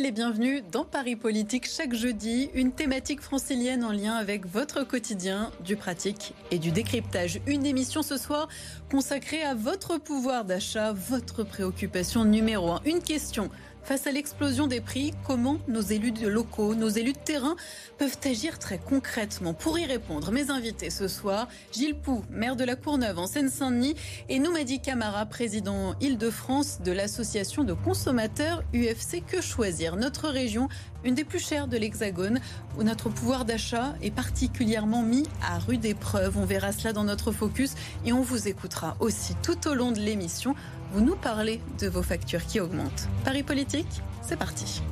Soyez les bienvenus dans Paris Politique chaque jeudi, une thématique francilienne en lien avec votre quotidien, du pratique et du décryptage. Une émission ce soir consacrée à votre pouvoir d'achat, votre préoccupation numéro un. Une question Face à l'explosion des prix, comment nos élus locaux, nos élus de terrain peuvent agir très concrètement Pour y répondre, mes invités ce soir, Gilles Pou, maire de la Courneuve en Seine-Saint-Denis, et Noumadi Camara, président Île-de-France de l'association de consommateurs UFC Que Choisir. Notre région, une des plus chères de l'Hexagone, où notre pouvoir d'achat est particulièrement mis à rude épreuve. On verra cela dans notre focus et on vous écoutera aussi tout au long de l'émission vous nous parlez de vos factures qui augmentent. Paris politique, c'est parti.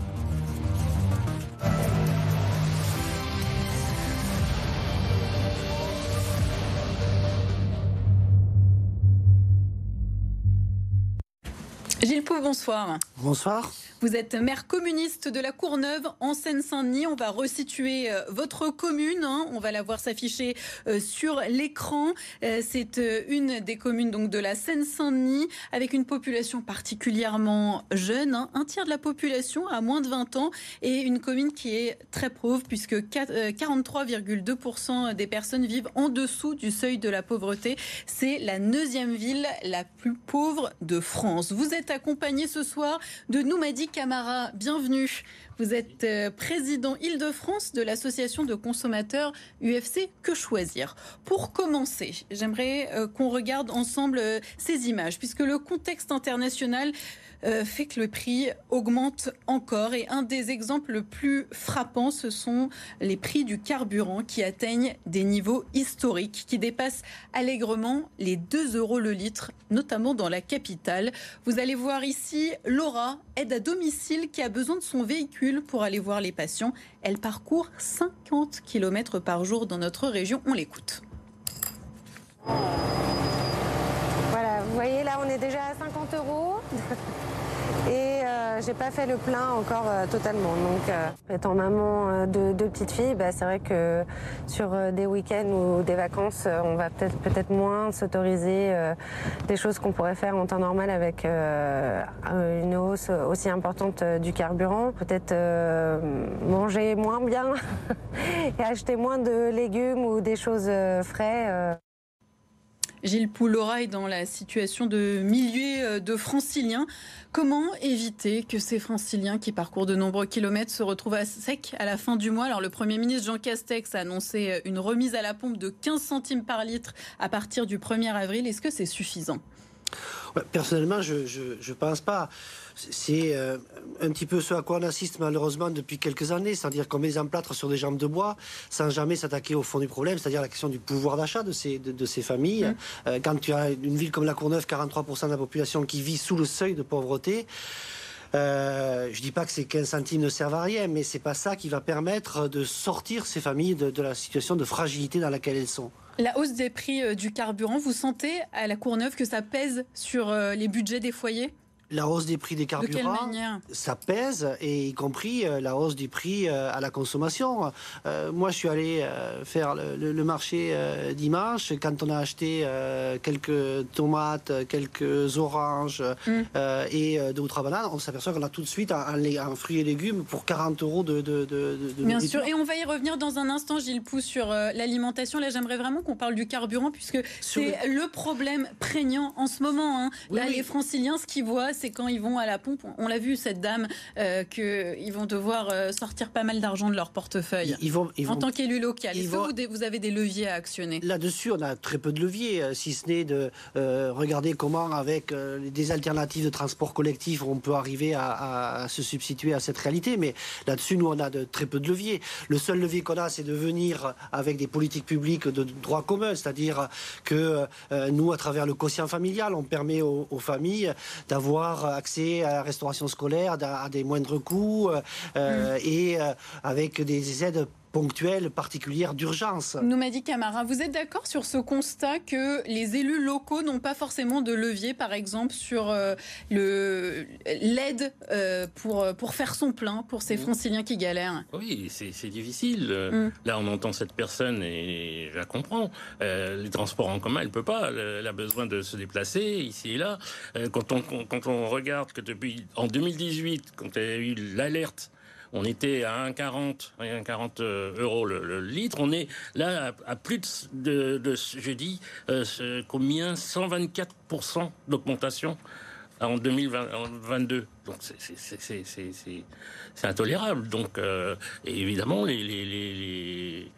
Gilles Pou, bonsoir. Bonsoir. Vous êtes maire communiste de la Courneuve en Seine-Saint-Denis. On va resituer euh, votre commune. Hein. On va la voir s'afficher euh, sur l'écran. Euh, c'est une des communes donc de la Seine-Saint-Denis avec une population particulièrement jeune. Hein. Un tiers de la population a moins de 20 ans et une commune qui est très pauvre puisque 43,2% des personnes vivent en dessous du seuil de la pauvreté. C'est la neuvième ville la plus pauvre de France. Vous êtes accompagné ce soir de Noumadi Camara, bienvenue. Vous êtes euh, président Île-de-France de l'association de consommateurs UFC Que Choisir. Pour commencer, j'aimerais euh, qu'on regarde ensemble euh, ces images, puisque le contexte international fait que le prix augmente encore. Et un des exemples le plus frappants, ce sont les prix du carburant qui atteignent des niveaux historiques, qui dépassent allègrement les 2 euros le litre, notamment dans la capitale. Vous allez voir ici Laura, aide à domicile, qui a besoin de son véhicule pour aller voir les patients. Elle parcourt 50 km par jour dans notre région. On l'écoute. Voilà, vous voyez là, on est déjà à 50 euros. Et euh, j'ai pas fait le plein encore euh, totalement. Donc, euh, étant maman de deux petites filles, bah, c'est vrai que sur des week-ends ou des vacances, on va peut-être peut-être moins s'autoriser des choses qu'on pourrait faire en temps normal avec une hausse aussi importante du carburant. Peut-être manger moins bien et acheter moins de légumes ou des choses frais. Gilles Poulora est dans la situation de milliers euh, de franciliens. Comment éviter que ces franciliens qui parcourent de nombreux kilomètres se retrouvent à sec à la fin du mois? Alors le Premier ministre Jean Castex a annoncé euh, une remise à la pompe de 15 centimes par litre à partir du 1er avril. Est-ce que c'est suffisant? Personnellement, je ne pense pas. C'est euh, un petit peu ce à quoi on assiste malheureusement depuis quelques années, c'est-à-dire qu'on met les emplâtres sur des jambes de bois sans jamais s'attaquer au fond du problème, c'est-à-dire la question du pouvoir d'achat de ces, de, ces familles. Mmh. Euh, quand tu as une ville comme la Courneuve, 43% de la population qui vit sous le seuil de pauvreté, euh, je dis pas que ces 15 centimes ne servent à rien, mais c'est pas ça qui va permettre de sortir ces familles de, de la situation de fragilité dans laquelle elles sont. La hausse des prix euh, du carburant, vous sentez à la Courneuve que ça pèse sur les budgets des foyers? La hausse des prix des carburants, ça pèse, et y compris euh, la hausse du prix euh, à la consommation. Euh, moi, je suis allé faire le, marché dimanche. Quand on a acheté quelques tomates, quelques oranges mm. et d'autres bananes, on s'aperçoit qu'on a tout de suite un, fruit et légumes pour 40 euros de, de, de, Bien sûr, et on va y revenir dans un instant, Gilles Pousse, sur l'alimentation. Là, j'aimerais vraiment qu'on parle du carburant, puisque c'est le problème prégnant en ce moment. Hein. Là, les franciliens, ce qu'ils voient, c'est quand ils vont à la pompe, on l'a vu, cette dame, euh, qu'ils vont devoir euh, sortir pas mal d'argent de leur portefeuille. Ils vont, en tant qu'élu local, vous, avez des leviers à actionner? Là-dessus, on a très peu de leviers, euh, si ce n'est de regarder comment, avec des alternatives de transport collectif, on peut arriver à, se substituer à cette réalité. Mais là-dessus, nous, on a de, très peu de leviers. Le seul levier qu'on a, c'est de venir avec des politiques publiques de droit commun, c'est-à-dire que nous, à travers le quotient familial, on permet aux familles d'avoir accès à la restauration scolaire à des moindres coûts euh, mm. et euh, avec des aides ponctuelle, particulière, d'urgence. Noumadi Camara, vous êtes d'accord sur ce constat que les élus locaux n'ont pas forcément de levier, par exemple, sur euh, l'aide euh, pour, pour faire son plein pour ces mmh. franciliens qui galèrent? Oui, c'est difficile. Mmh. Là, on entend cette personne et je la comprends. Euh, les transports en commun, elle ne peut pas. Elle a besoin de se déplacer ici et là. quand, on, quand on regarde que depuis en 2018, quand il y a eu l'alerte on était à 1,40 1,40 euh, euros le, litre. On est là à, plus de, je dis, euh, combien? 124% d'augmentation en 2022. Donc c'est intolérable. Donc euh, évidemment, les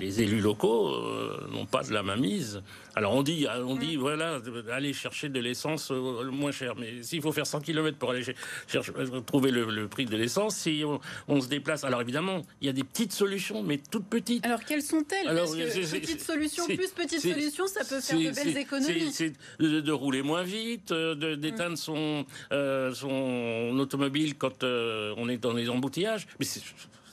élus locaux euh, n'ont pas de la mainmise. Alors on dit, on dit voilà, aller chercher de l'essence euh, moins cher. Mais s'il faut faire 100 km pour aller chercher, trouver le, prix de l'essence, si on, se déplace. Alors évidemment, il y a des petites solutions, mais toutes petites. Alors quelles sont-elles? Parce que petite solution plus petite solution, ça peut faire de belles économies. C'est de, rouler moins vite, d'éteindre son, son automobile quand on est dans les embouteillages. Mais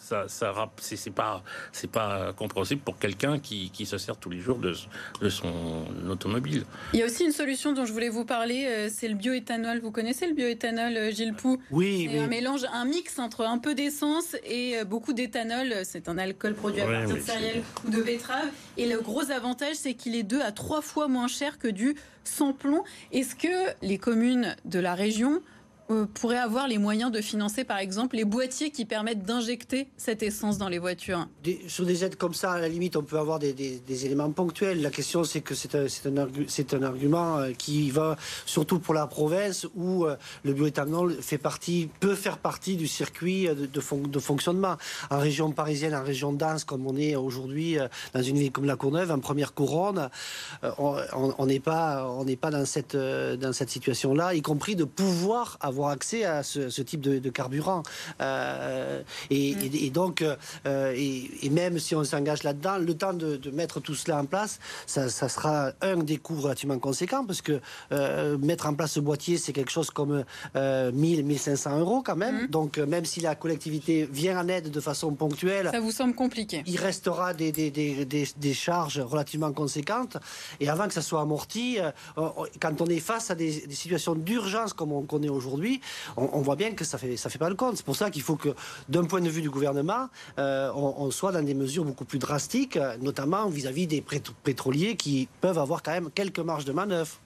ça, ça c'est pas, c'est pas compréhensible pour quelqu'un qui, qui, se sert tous les jours de, de, son automobile. Il y a aussi une solution dont je voulais vous parler, euh, c'est le bioéthanol. Vous connaissez le bioéthanol, euh, Gilles Pou? Oui. C'est un mélange, un mix entre un peu d'essence et euh, beaucoup d'éthanol. C'est un alcool produit à partir de céréales ou de betterave. Et le gros avantage, c'est qu'il est deux à trois fois moins cher que du sans plomb. Est-ce que les communes de la région euh, pourrait avoir les moyens de financer, par exemple, les boîtiers qui permettent d'injecter cette essence dans les voitures Sur des aides comme ça, à la limite, on peut avoir des, éléments ponctuels. La question, c'est que c'est un, un, argument euh, qui va surtout pour la province où euh, le bioéthanol fait partie, peut faire partie du circuit de, de, fonctionnement. En région parisienne, en région dense, comme on est aujourd'hui dans une ville comme la Courneuve, en première couronne, on n'est pas, on n'est pas dans cette, dans cette situation-là, y compris de pouvoir avoir accès à ce, type de, carburant. Euh, mm. et, donc, euh, et, même si on s'engage là-dedans, le temps de, mettre tout cela en place, ça, sera un des coûts relativement conséquents parce que euh, mettre en place ce boîtier, c'est quelque chose comme 1000, 1500 euros quand même. Mm. Donc, même si la collectivité vient en aide de façon ponctuelle, ça vous semble compliqué. Il restera des, des, charges relativement conséquentes. Et avant que ça soit amorti, quand on est face à des situations d'urgence comme on connaît aujourd'hui, on, voit bien que ça fait, ça fait pas le compte. C'est pour ça qu'il faut que, d'un point de vue du gouvernement, euh, on, soit dans des mesures beaucoup plus drastiques, notamment vis-à-vis des pétroliers qui peuvent avoir quand même quelques marges de manœuvre.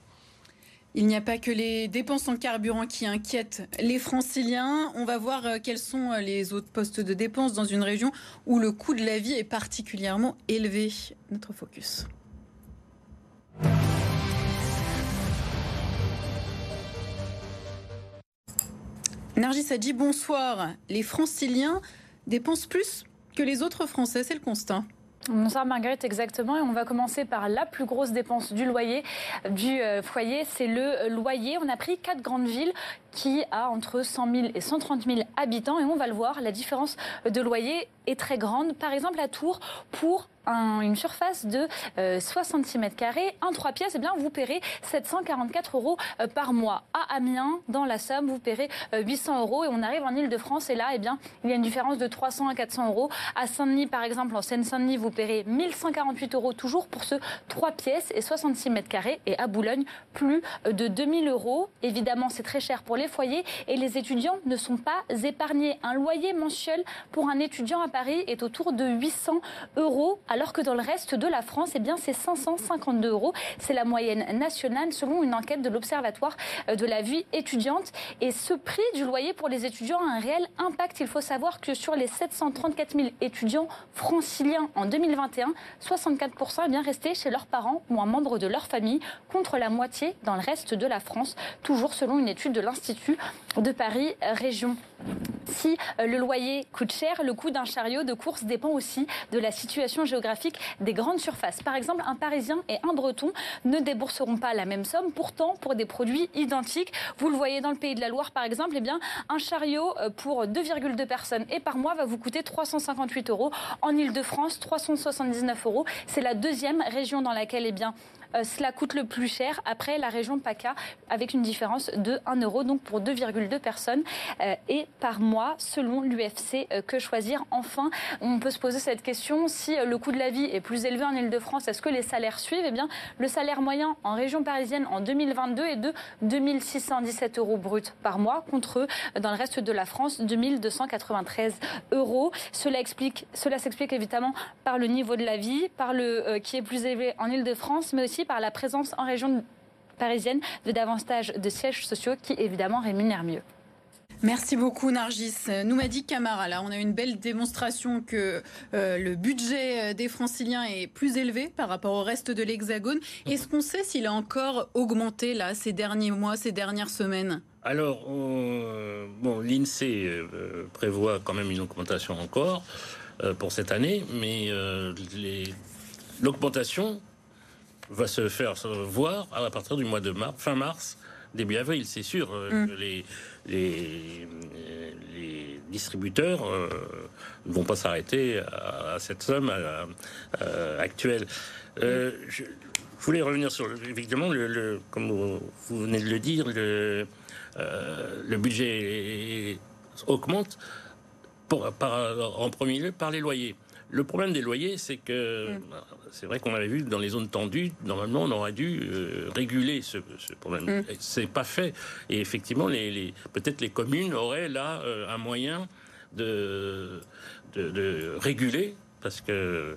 Il n'y a pas que les dépenses en carburant qui inquiètent les franciliens. On va voir euh, quels sont euh, les autres postes de dépenses dans une région où le coût de la vie est particulièrement élevé. Notre focus. Nargis a dit bonsoir. Les franciliens dépensent plus que les autres Français, c'est le constat. Bonsoir Marguerite, exactement. Et on va commencer par la plus grosse dépense du loyer, du euh, foyer, c'est le loyer. On a pris quatre grandes villes qui a entre 100 000 et 130 000 habitants et on va le voir, la différence de loyer est très grande. Par exemple, à Tours, pour une surface de 66 euh, mètres carrés, un 3 pièces, eh bien, vous paierez 744 euros euh, par mois. À Amiens, dans la Somme, vous paierez 800 euh, euros et on arrive en Ile-de-France et là, eh bien, il y a une différence de 300 à 400 euros. À Saint-Denis, par exemple, en Seine-Saint-Denis, vous paierez 1148 euros toujours pour ce 3 pièces et 66 mètres carrés et à Boulogne, plus de 2000 euros. Évidemment, c'est très cher pour les foyers et les étudiants ne sont pas épargnés. Un loyer mensuel pour un étudiant à Paris est autour de 800 euros alors que dans le reste de la France, eh bien, c'est 552 euros. C'est la moyenne nationale selon une enquête de l'Observatoire euh, de la vie étudiante. Et ce prix du loyer pour les étudiants a un réel impact. Il faut savoir que sur les 734 000 étudiants franciliens en 2021, 64% est bien resté chez leurs parents ou un membre de leur famille, contre la moitié dans le reste de la France, toujours selon une étude de l'Institut de Paris Région. Si euh, le loyer coûte cher, le coût d'un chariot de course dépend aussi de la situation géographique des grandes surfaces. Par exemple, un Parisien et un Breton ne débourseront pas la même somme, pourtant pour des produits identiques. Vous le voyez dans le pays de la Loire, par exemple, eh un chariot euh, pour 2,2 personnes et par mois va vous coûter 358 euros. En Ile-de-France, 379 euros. C'est la deuxième région dans laquelle eh bien, cela coûte le plus cher après la région PACA avec une différence de 1 euro donc pour 2,2 personnes et par mois selon l'UFC Que Choisir. Enfin, on peut se poser cette question si le coût de la vie est plus élevé en Ile-de-France, est-ce que les salaires suivent? Eh bien, le salaire moyen en région parisienne en 2022 est de 2617 euros bruts par mois contre dans le reste de la France 2293 euros. Cela explique, cela s'explique évidemment par le niveau de la vie, par le euh, qui est plus élevé en Ile-de-France, mais aussi par la présence en région parisienne de davantage de sièges sociaux qui évidemment rémunèrent mieux. Merci beaucoup Nargis. dit Camara, là on a une belle démonstration que euh, le budget euh, des franciliens est plus élevé par rapport au reste de l'Hexagone. Est-ce qu'on sait s'il a encore augmenté là ces derniers mois, ces dernières semaines? Alors, bon, l'INSEE prévoit quand même une augmentation encore. Euh, pour cette année, mais euh, l'augmentation va se faire voir à partir du mois de mars, fin mars, début avril. C'est sûr euh, mm. que les, les, distributeurs ne vont pas s'arrêter à, cette somme actuelle. je, voulais revenir sur, évidemment, le, comme vous, venez de le dire, le, le budget augmente en premier lieu par les loyers. Le problème des loyers, c'est que mm. C'est vrai qu'on avait vu dans les zones tendues, normalement on aurait dû euh, réguler ce, problème. Mm. C'est pas fait. Et effectivement, les, peut-être les communes auraient là euh, un moyen de, de, réguler, parce que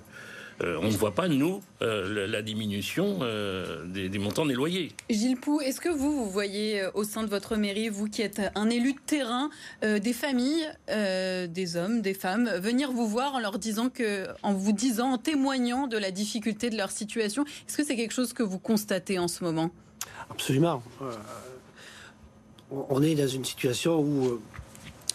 euh, on ne voit pas, nous, euh, la diminution euh, des, montants des loyers. Gilles Pou, est-ce que vous, vous voyez au sein de votre mairie, vous qui êtes un élu de terrain, des familles, des hommes, des femmes, venir vous voir en leur disant que, en vous disant, en témoignant de la difficulté de leur situation, est-ce que c'est quelque chose que vous constatez en ce moment? Absolument. on est dans une situation où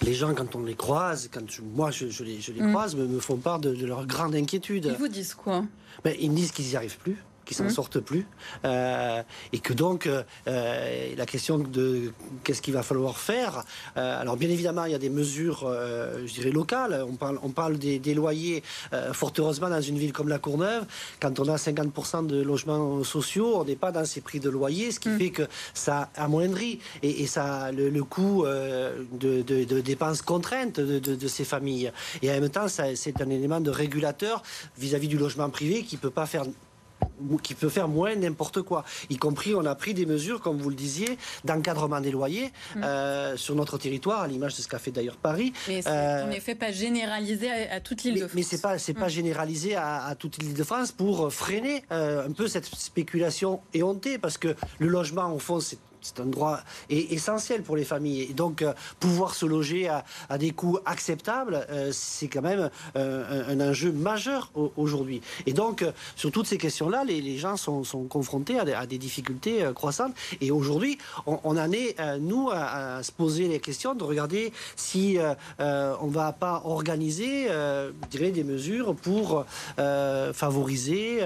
les gens, quand on les croise, quand moi je, les, mm. croise, me, font part de, leur grande inquiétude. Ils vous disent quoi? Ben, Ils me disent qu'ils n'y arrivent plus qui s'en mmh. sortent plus, euh, et que donc euh, la question de qu'est-ce qu'il va falloir faire. Euh, alors bien évidemment, il y a des mesures, je dirais locales. On parle, on parle des, loyers. fort heureusement, dans une ville comme la Courneuve, quand on a 50% de logements sociaux, on n'est pas dans ces prix de loyer, ce qui mmh. fait que ça amoindrit et, et ça le, le coût de, de, dépenses contraintes de, ces familles. Et en même temps, c'est un élément de régulateur vis-à-vis -vis du logement privé qui peut pas faire qui peut faire moins n'importe quoi. Y compris, on a pris des mesures, comme vous le disiez, d'encadrement des loyers mm. euh, sur notre territoire, à l'image de ce qu'a fait d'ailleurs Paris. Mais euh, en effet pas généralisé à, toute l'île de France. Mais c'est pas, c'est pas mm. généralisé à, toute l'île de France pour freiner euh, un peu cette spéculation éhontée, parce que le logement, au fond, c'est c'est un droit essentiel pour les familles. Et donc, euh, pouvoir se loger à, des coûts acceptables, euh, c'est quand même euh, un, enjeu majeur aujourd'hui. Et donc, sur toutes ces questions-là, les, gens sont, confrontés à des, difficultés croissantes. Et aujourd'hui, on, en est, nous, à, se poser les questions, de regarder si on ne va pas organiser, je dirais, des mesures pour favoriser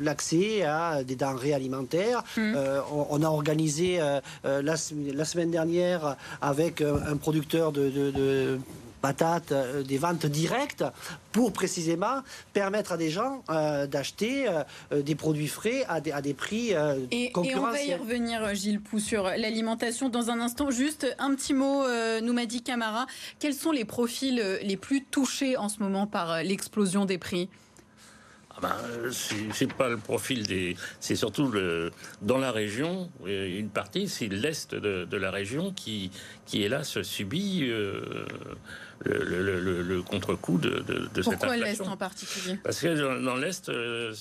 l'accès à des denrées alimentaires. Mmh. on a organisé euh, euh, la, semaine dernière avec euh, un producteur de, patates, des ventes directes pour précisément permettre à des gens d'acheter des produits frais à des, à des prix et, et, on va y revenir, Gilles Pou, sur l'alimentation dans un instant. Juste un petit mot, nous m'a dit Camara. Quels sont les profils les plus touchés en ce moment par l'explosion des prix? Ben, c'est pas le profil des. C'est surtout le, dans la région, une partie, c'est l'est de, la région qui, qui hélas subit euh, le, le, contre-coup de, de, cette Pourquoi l'est en particulier? Parce que dans, l'est, euh,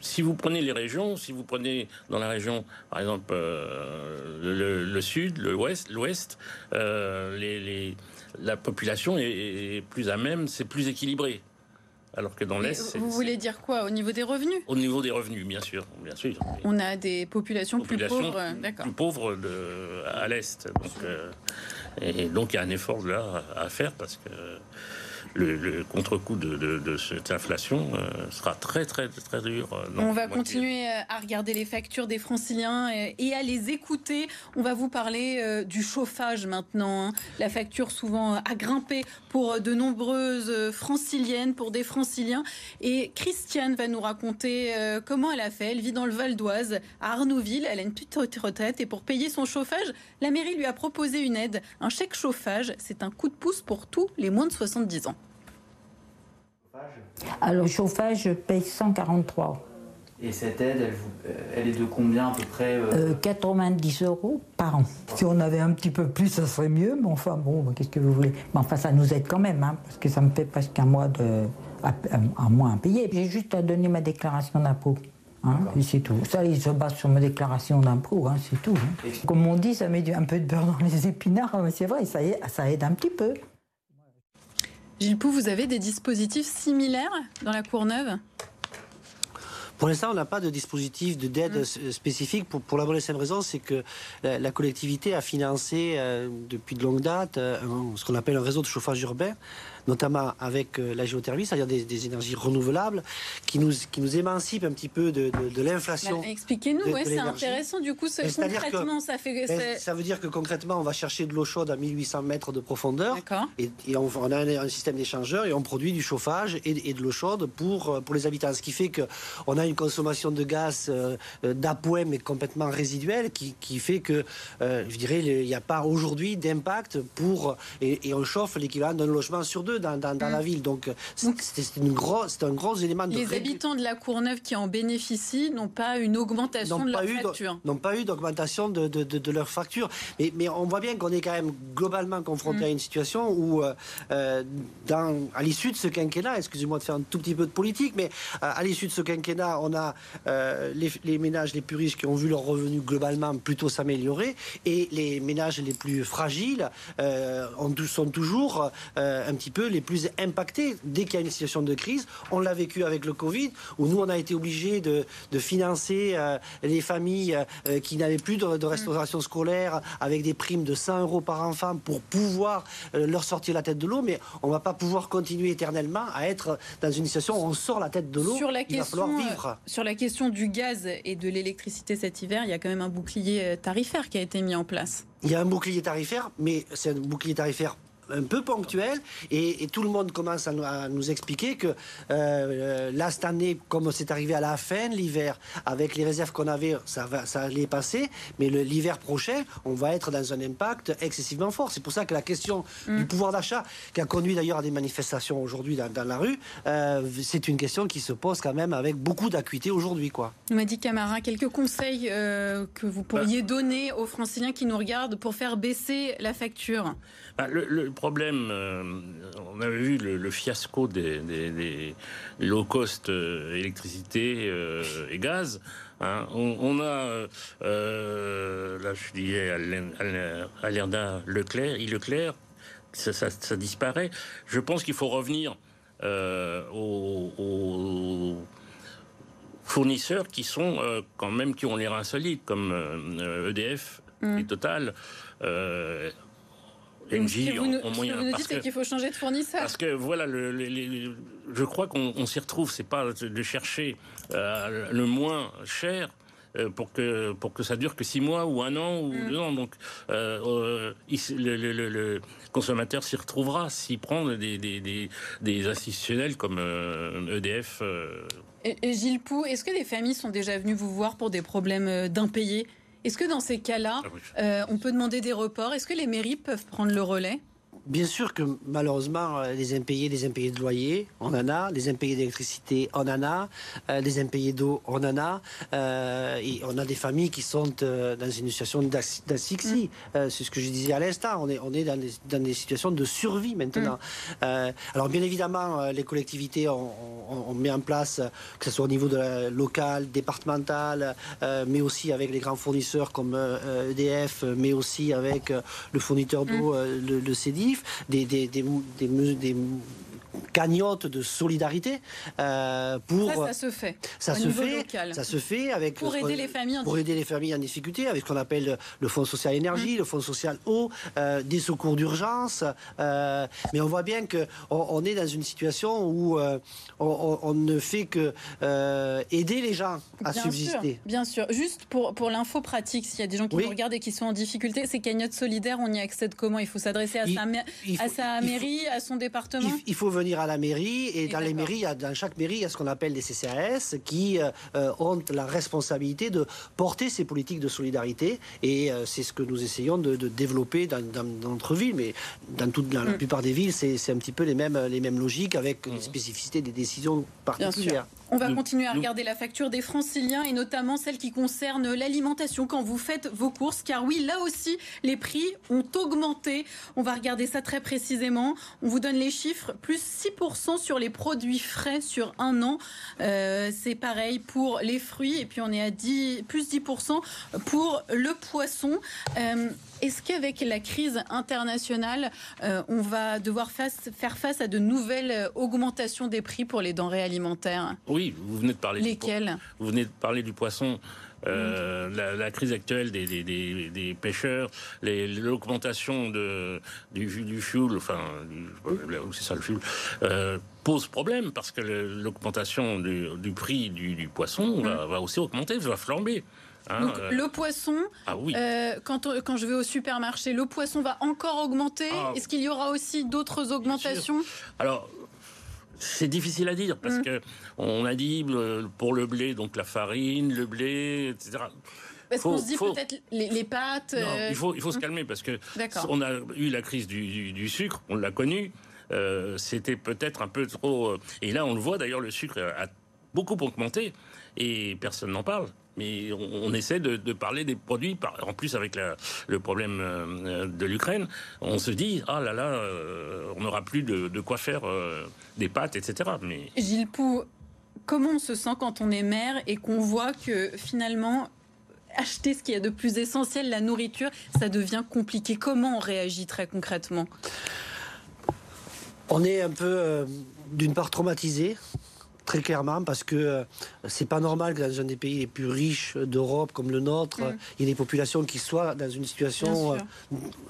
si vous prenez les régions, si vous prenez dans la région, par exemple, euh, le, sud, l'ouest, l'ouest, les, les, la population est plus à même, c'est plus équilibré. Alors que dans l'Est. Vous voulez dire quoi Au niveau des revenus? Au niveau des revenus, bien sûr. Bien sûr. On a des populations, plus pauvres. Plus pauvres à l'Est. Donc, euh, et donc il y a un effort là à faire parce que le, contre-coup de, cette inflation sera très très très dur. On va continuer à regarder les factures des franciliens et à les écouter. On va vous parler du chauffage maintenant. Hein. La facture souvent a grimpé pour de nombreuses franciliennes, pour des franciliens. Et Christiane va nous raconter comment elle a fait. Elle vit dans le Val d'Oise, à Arnouville. Elle a une petite retraite et pour payer son chauffage, la mairie lui a proposé une aide, un chèque chauffage. C'est un coup de pouce pour tous les moins de 70 ans. Alors, le chauffage, je paye 143. Et cette aide, elle, euh, elle est de combien à peu près 90 euh euh, euros par an. Si on avait un petit peu plus, ça serait mieux. Mais enfin, bon, qu'est-ce que vous voulez? Mais enfin, ça nous aide quand même, hein, parce que ça me fait presque un mois de, un mois à payer. J'ai juste à donner ma déclaration d'impôt. Hein, c'est tout. Ça, il se base sur ma déclaration d'impôt, hein, c'est tout. Hein. Comme on dit, ça met un peu de beurre dans les épinards, mais c'est vrai, ça aide, ça aide un petit peu. Gilles Pou, vous avez des dispositifs similaires dans la Courneuve pour l'instant, on n'a pas de dispositif de d'aide mm. spécifique pour, pour la bonne et simple raison, c'est que la, collectivité a financé euh, depuis de longue date euh, ce qu'on appelle un réseau de chauffage urbain notamment avec euh, la géothermie, c'est-à-dire des, énergies renouvelables, qui nous, qui nous émancipent un petit peu de, l'inflation. Bah, expliquez-nous, ouais, c'est intéressant. Du coup, ce, concrètement, ça fait... Ben, ça veut dire que concrètement, on va chercher de l'eau chaude à 1800 mètres de profondeur, et, et on, a un, système d'échangeur, et on produit du chauffage et, de l'eau chaude pour, euh, pour les habitants, ce qui fait qu'on a une consommation de gaz euh, d'appoint, mais complètement résiduelle, qui, qui fait que, je dirais, il n'y a pas aujourd'hui d'impact pour... Et, et on chauffe l'équivalent d'un logement sur deux dans, la mm. ville. Donc, c'est un gros élément de. Les habitants de la Courneuve qui en bénéficient n'ont pas une augmentation de leur facture. N'ont pas eu d'augmentation de, de, leur facture. Mais, mais on voit bien qu'on est quand même globalement confronté mm. à une situation où, euh, euh, dans, à l'issue de ce quinquennat, excusez-moi de faire un tout petit peu de politique, mais euh, à l'issue de ce quinquennat, on a les, les, ménages les plus riches qui ont vu leurs revenus globalement plutôt s'améliorer et les ménages les plus fragiles ont, sont toujours un petit peu les plus impactés dès qu'il y a une situation de crise. On l'a vécu avec le Covid, où nous, on a été obligés de, financer euh, les familles euh, qui n'avaient plus de, restauration scolaire avec des primes de 100 euros par enfant pour pouvoir euh, leur sortir la tête de l'eau. Mais on ne va pas pouvoir continuer éternellement à être dans une situation où on sort la tête de l'eau. Sur la question, vivre. Sur la question du gaz et de l'électricité cet hiver, il y a quand même un bouclier tarifaire qui a été mis en place. Il y a un bouclier tarifaire, mais c'est un bouclier tarifaire un peu ponctuel et, tout le monde commence à, nous expliquer que euh, là, cette année, comme c'est arrivé à la fin de l'hiver, avec les réserves qu'on avait, ça, va, ça allait passer, mais l'hiver prochain, on va être dans un impact excessivement fort. C'est pour ça que la question mm. du pouvoir d'achat, qui a conduit d'ailleurs à des manifestations aujourd'hui dans, la rue, euh, c'est une question qui se pose quand même avec beaucoup d'acuité aujourd'hui. quoi. m'a dit Camara, quelques conseils euh, que vous pourriez bah. donner aux franciliens qui nous regardent pour faire baisser la facture? Bah, le, problème, euh, on avait vu le, fiasco des, low cost euh, électricité euh, et gaz. Hein. On, a, là je dis à l'Erda Leclerc, il Leclerc, ça, ça, disparaît. Je pense qu'il faut revenir aux, fournisseurs qui sont quand même qui ont l'air insolites comme EDF e mm. et Total ce que vous, nous dites, c'est qu'il faut changer de fournisseur. Parce que voilà, je crois qu'on s'y retrouve. C'est pas de chercher euh, le moins cher euh, pour que pour que ça dure que six mois ou un an ou mm. deux ans. Donc euh, le, consommateur s'y retrouvera s'il prend des, des, des, institutionnels comme EDF. E et, Gilles Pou, est-ce que des familles sont déjà venues vous voir pour des problèmes d'impayés? Est-ce que dans ces cas-là, ah euh, on peut demander des reports? Est-ce que les mairies peuvent prendre le relais? Bien sûr que malheureusement, euh, les impayés, les impayés de loyer, on en a, les impayés d'électricité, on en a, euh, les impayés d'eau, on en a, euh, et on a des familles qui sont dans une situation d'asphyxie. Mm. C'est ce que je disais à l'instant, on est, on est dans, des, situations de survie maintenant. Mm. alors bien évidemment, les collectivités, on, on, met en place, que ce soit au niveau de la, local, départemental, mais aussi avec les grands fournisseurs comme EDF, mais aussi avec le fournisseur d'eau, mm. le, le Des, des, des, des, cagnotte de solidarité pour. Ça, ça se fait. Ça se fait. Ça se fait avec pour aider les familles en pour aider les familles en difficulté avec ce qu'on appelle le fonds social énergie, mmh. le fonds social eau, des secours d'urgence. mais on voit bien que on, est dans une situation où on, ne fait que aider les gens à subsister. bien sûr. Juste pour pour l'info pratique, s'il y a des gens qui nous regardent et qui sont en difficulté, ces cagnottes solidaires, on y accède comment? Il faut s'adresser à, sa, à sa mairie, à son département? il, faut venir à la mairie et, dans les mairies, dans chaque mairie, il y a ce qu'on appelle des CCAS qui euh, euh, ont la responsabilité de porter ces politiques de solidarité et euh, c'est ce que nous essayons de, développer dans, notre ville, mais dans, toute, la mm. plupart des villes, c'est un petit peu les mêmes, les mêmes logiques avec les mm. spécificités des décisions particulières. On va continuer à regarder la facture des franciliens et notamment celle qui concerne l'alimentation quand vous faites vos courses. Car oui, là aussi, les prix ont augmenté. On va regarder ça très précisément. On vous donne les chiffres. Plus 6% sur les produits frais sur un an. Euh, c'est pareil pour les fruits. Et puis on est à 10, plus 10% pour le poisson. Euh, est-ce qu'avec la crise internationale, euh, on va devoir faire face à de nouvelles euh, augmentations des prix pour les denrées alimentaires? Oui, vous venez de parler. Lesquelles? Vous venez de parler du poisson. Euh, la, crise actuelle des, des, pêcheurs, l'augmentation du, du fuel, enfin, c'est ça le fuel, pose problème parce que l'augmentation du, prix du, poisson va, va, aussi augmenter, va flamber. Hein, Donc, euh, le poisson, ah euh, quand, quand, je vais au supermarché, le poisson va encore augmenter. Ah. Est-ce qu'il y aura aussi d'autres augmentations? Alors, c'est difficile à dire parce mm. que on a dit euh, pour le blé, donc la farine, le blé, etc. Parce qu'on se dit peut-être les, pâtes. il faut, il faut se mm. calmer parce que on a eu la crise du, sucre, on l'a connu. C'était peut-être un peu trop. Et là, on le voit d'ailleurs, le sucre a beaucoup augmenté et personne n'en parle mais on, essaie de, parler des produits. En plus, avec le problème euh, de l'Ukraine, on se dit ah là là, euh, on n'aura plus de, quoi faire euh, des pâtes, etc. Mais Gilles Pou, comment on se sent quand on est maire et qu'on voit que finalement acheter ce qu'il y a de plus essentiel, la nourriture, ça devient compliqué? Comment on réagit très concrètement? On est un peu, d'une part, traumatisé très clairement, parce que euh, c'est pas normal que dans un des pays les plus riches d'Europe, comme le nôtre, mm. il y ait des populations qui soient dans une situation euh,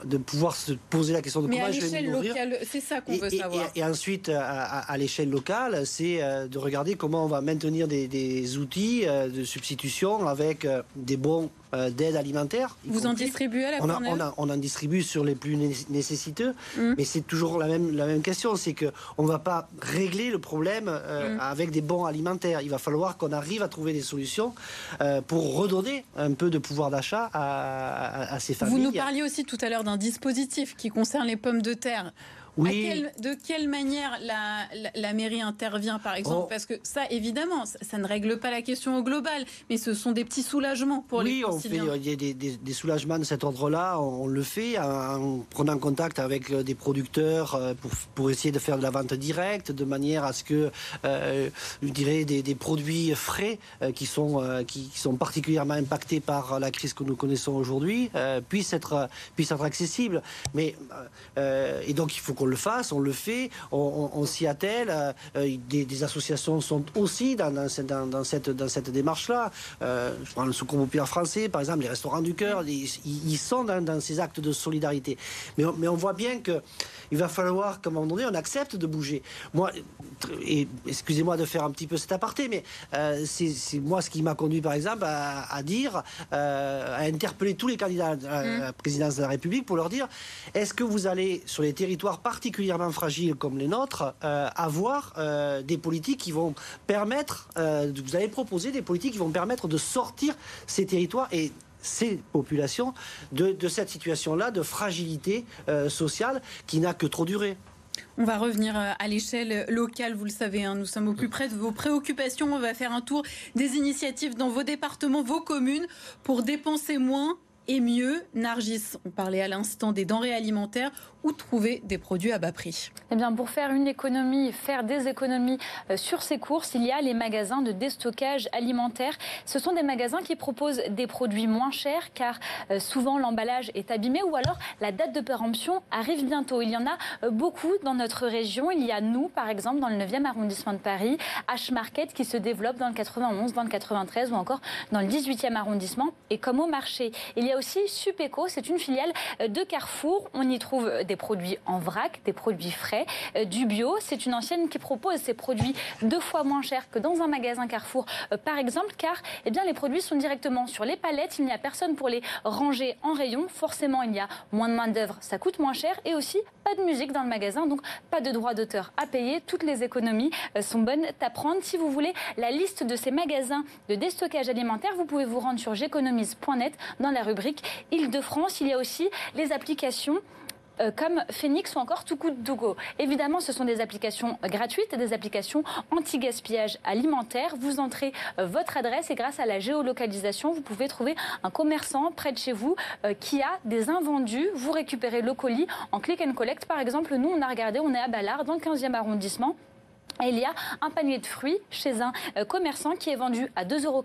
de pouvoir se poser la question de comment je vais. C'est ça qu'on veut savoir. Et, ensuite, à, l'échelle locale, c'est euh, de regarder comment on va maintenir des, des outils de substitution avec des bons euh, d'aide alimentaire. Vous en distribuez à la on, on, en distribue sur les plus nécessiteux, mm. mais c'est toujours la même, la même question, c'est qu'on ne va pas régler le problème euh, mm. avec des bons alimentaires. Il va falloir qu'on arrive à trouver des solutions euh, pour redonner un peu de pouvoir d'achat à, à, ces familles. Vous nous parliez aussi tout à l'heure d'un dispositif qui concerne les pommes de terre de quelle manière la, mairie intervient, par exemple oh. Parce que ça, évidemment, ça, ne règle pas la question au global, mais ce sont des petits soulagements pour les Oui, il y a des, soulagements de cet ordre-là. On, le fait en prenant contact avec euh, des producteurs euh, pour, essayer de faire de la vente directe, de manière à ce que, euh, je dirais, des, produits frais qui, sont, qui, sont particulièrement impactés par la crise que nous connaissons aujourd'hui puissent, être, puissent être accessibles. Mais, et donc, il faut qu'on le fasse, on le fait, on, s'y attelle. Euh, euh, des, associations sont aussi dans, dans, cette, dans cette démarche-là. Euh, je prends le Secours populaire français, par exemple, les Restaurants du Cœur, ils, sont dans, ces actes de solidarité. Mais, mais on voit bien que il va falloir qu'à un moment donné, on accepte de bouger. Moi, et excusez-moi de faire un petit peu cet aparté, mais c'est moi ce qui m'a conduit, par exemple, à, dire, à interpeller tous les candidats à la mmh. présidence de la République pour leur dire est-ce que vous allez sur les territoires particulièrement fragiles comme les nôtres, euh, avoir euh, des politiques qui vont permettre, euh, vous allez proposer des politiques qui vont permettre de sortir ces territoires et ces populations de, cette situation-là de fragilité sociale qui n'a que trop duré. On va revenir à l'échelle locale, vous le savez, hein, nous sommes au plus près de vos préoccupations. On va faire un tour des initiatives dans vos départements, vos communes, pour dépenser moins et mieux. Nargis, on parlait à l'instant des denrées alimentaires. Où trouver des produits à bas prix Eh bien, pour faire une économie, faire des économies euh, sur ces courses, il y a les magasins de déstockage alimentaire. Ce sont des magasins qui proposent des produits moins chers car euh, souvent l'emballage est abîmé ou alors la date de péremption arrive bientôt. Il y en a euh, beaucoup dans notre région. Il y a nous, par exemple, dans le 9e arrondissement de Paris, H-Market qui se développe dans le 91, dans le 93 ou encore dans le 18e arrondissement. Et comme au marché, il y a aussi Supéco, c'est une filiale de Carrefour. On y trouve des produits en vrac, des produits frais, euh, du bio. C'est une ancienne qui propose ces produits deux fois moins chers que dans un magasin Carrefour, euh, par exemple, car eh bien, les produits sont directement sur les palettes. Il n'y a personne pour les ranger en rayon. Forcément, il y a moins de main-d'œuvre, ça coûte moins cher et aussi pas de musique dans le magasin, donc pas de droits d'auteur à payer. Toutes les économies euh, sont bonnes à prendre. Si vous voulez la liste de ces magasins de déstockage alimentaire, vous pouvez vous rendre sur j'économise.net dans la rubrique Île-de-France. Il y a aussi les applications euh, comme Phoenix ou encore Too Good To Go. Évidemment, ce sont des applications gratuites, des applications anti-gaspillage alimentaire. Vous entrez euh, votre adresse et grâce à la géolocalisation, vous pouvez trouver un commerçant près de chez vous euh, qui a des invendus. Vous récupérez le colis en click and collect. Par exemple, nous, on a regardé, on est à Ballard, dans le 15e arrondissement il y a un panier de fruits chez un euh, commerçant qui est vendu à 2,99 euros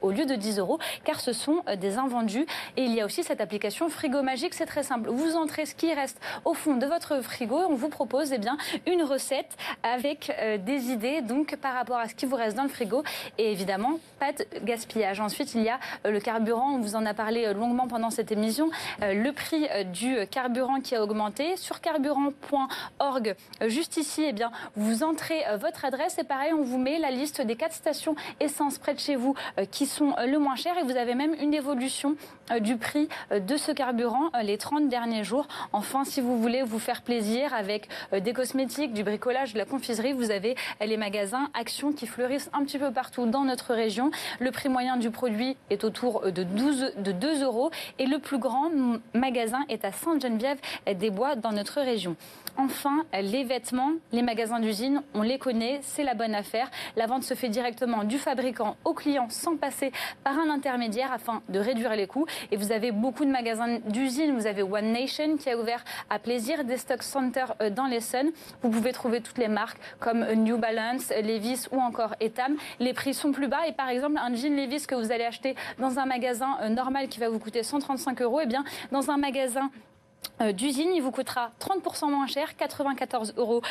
au lieu de 10 euros, car ce sont euh, des invendus. Et il y a aussi cette application Frigo Magique, c'est très simple. Vous entrez ce qui reste au fond de votre frigo on vous propose eh bien, une recette avec euh, des idées donc par rapport à ce qui vous reste dans le frigo. Et évidemment, pas de gaspillage. Ensuite, il y a le carburant, on vous en a parlé longuement pendant cette émission. le prix du carburant qui a augmenté. Sur carburant.org, juste ici, eh bien, vous entrez euh, votre adresse et pareil, on vous met la liste des quatre stations essence près de chez vous euh, qui sont euh, le moins cher et vous avez même une évolution du prix de ce carburant les 30 derniers jours. Enfin, si vous voulez vous faire plaisir avec des cosmétiques, du bricolage, de la confiserie, vous avez les magasins Action qui fleurissent un petit peu partout dans notre région. Le prix moyen du produit est autour de, 12, de 2 euros et le plus grand magasin est à Sainte-Geneviève-des-Bois dans notre région. Enfin, les vêtements, les magasins d'usine ont on les connaît, c'est la bonne affaire. La vente se fait directement du fabricant au client sans passer par un intermédiaire afin de réduire les coûts. Et vous avez beaucoup de magasins d'usines. Vous avez One Nation qui a ouvert à plaisir des stock centers euh, dans l'Essonne. Vous pouvez trouver toutes les marques comme New Balance, Levis ou encore Etam. Les prix sont plus bas et par exemple un jean Levis que vous allez acheter dans un magasin euh, normal qui va vous coûter 135 euros, et eh bien dans un magasin euh, d'usine, il vous coûtera 30% moins cher, 94,50 euros,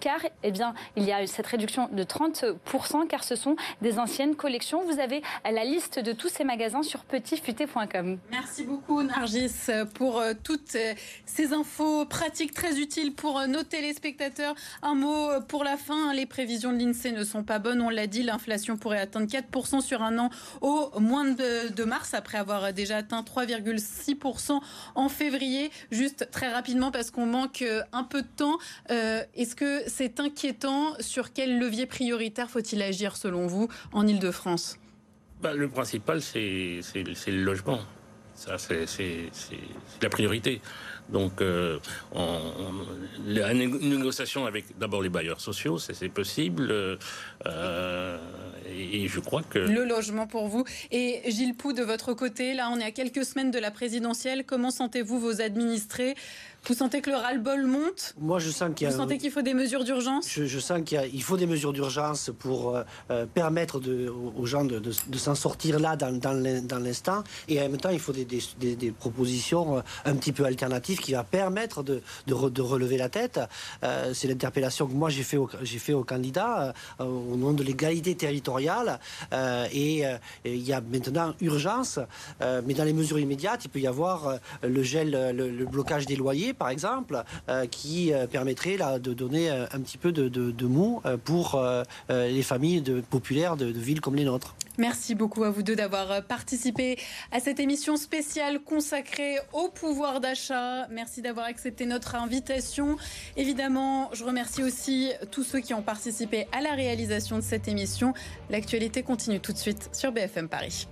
car eh bien, il y a cette réduction de 30%, car ce sont des anciennes collections. Vous avez la liste de tous ces magasins sur petitfuté.com. Merci beaucoup, Nargis, pour euh, toutes euh, ces infos pratiques très utiles pour nos téléspectateurs. Un mot pour la fin, les prévisions de l'INSEE ne sont pas bonnes, on l'a dit, l'inflation pourrait atteindre 4% sur un an au mois de mars, après avoir déjà atteint 3,6% en février. Juste très rapidement parce qu'on manque euh, un peu de temps. Euh, est-ce que c'est inquiétant? Sur quel levier prioritaire faut-il agir selon vous en Ile-de-France? Bah, Le principal, c'est le logement. Ça, c'est la priorité. Donc, euh, la négociation avec d'abord les bailleurs sociaux, c'est possible. Euh, et, je crois que... Le logement pour vous. Et Gilles Pou, de votre côté, là, on est à quelques semaines de la présidentielle. Comment sentez-vous vos administrés? Vous sentez que le ras-le-bol monte Moi, je sens qu'il y a... Vous sentez qu'il faut des mesures d'urgence je, sens qu'il il faut des mesures d'urgence pour euh, euh, permettre de, aux gens de, de, s'en sortir là dans, dans l'instant. Et en même temps, il faut des, des, des, propositions euh, un petit peu alternatives qui va permettre de, relever la tête. C'est l'interpellation que moi j'ai fait, au, fait au candidat au nom de l'égalité territoriale. et il y a maintenant urgence. mais dans les mesures immédiates, il peut y avoir le gel, le blocage des loyers par exemple, euh, qui euh, permettrait là, de donner euh, un petit peu de, de, mou pour les familles populaires de, villes comme les nôtres. Merci beaucoup à vous deux d'avoir participé à cette émission spéciale consacrée au pouvoir d'achat. Merci d'avoir accepté notre invitation. Évidemment, je remercie aussi tous ceux qui ont participé à la réalisation de cette émission. L'actualité continue tout de suite sur BFM Paris.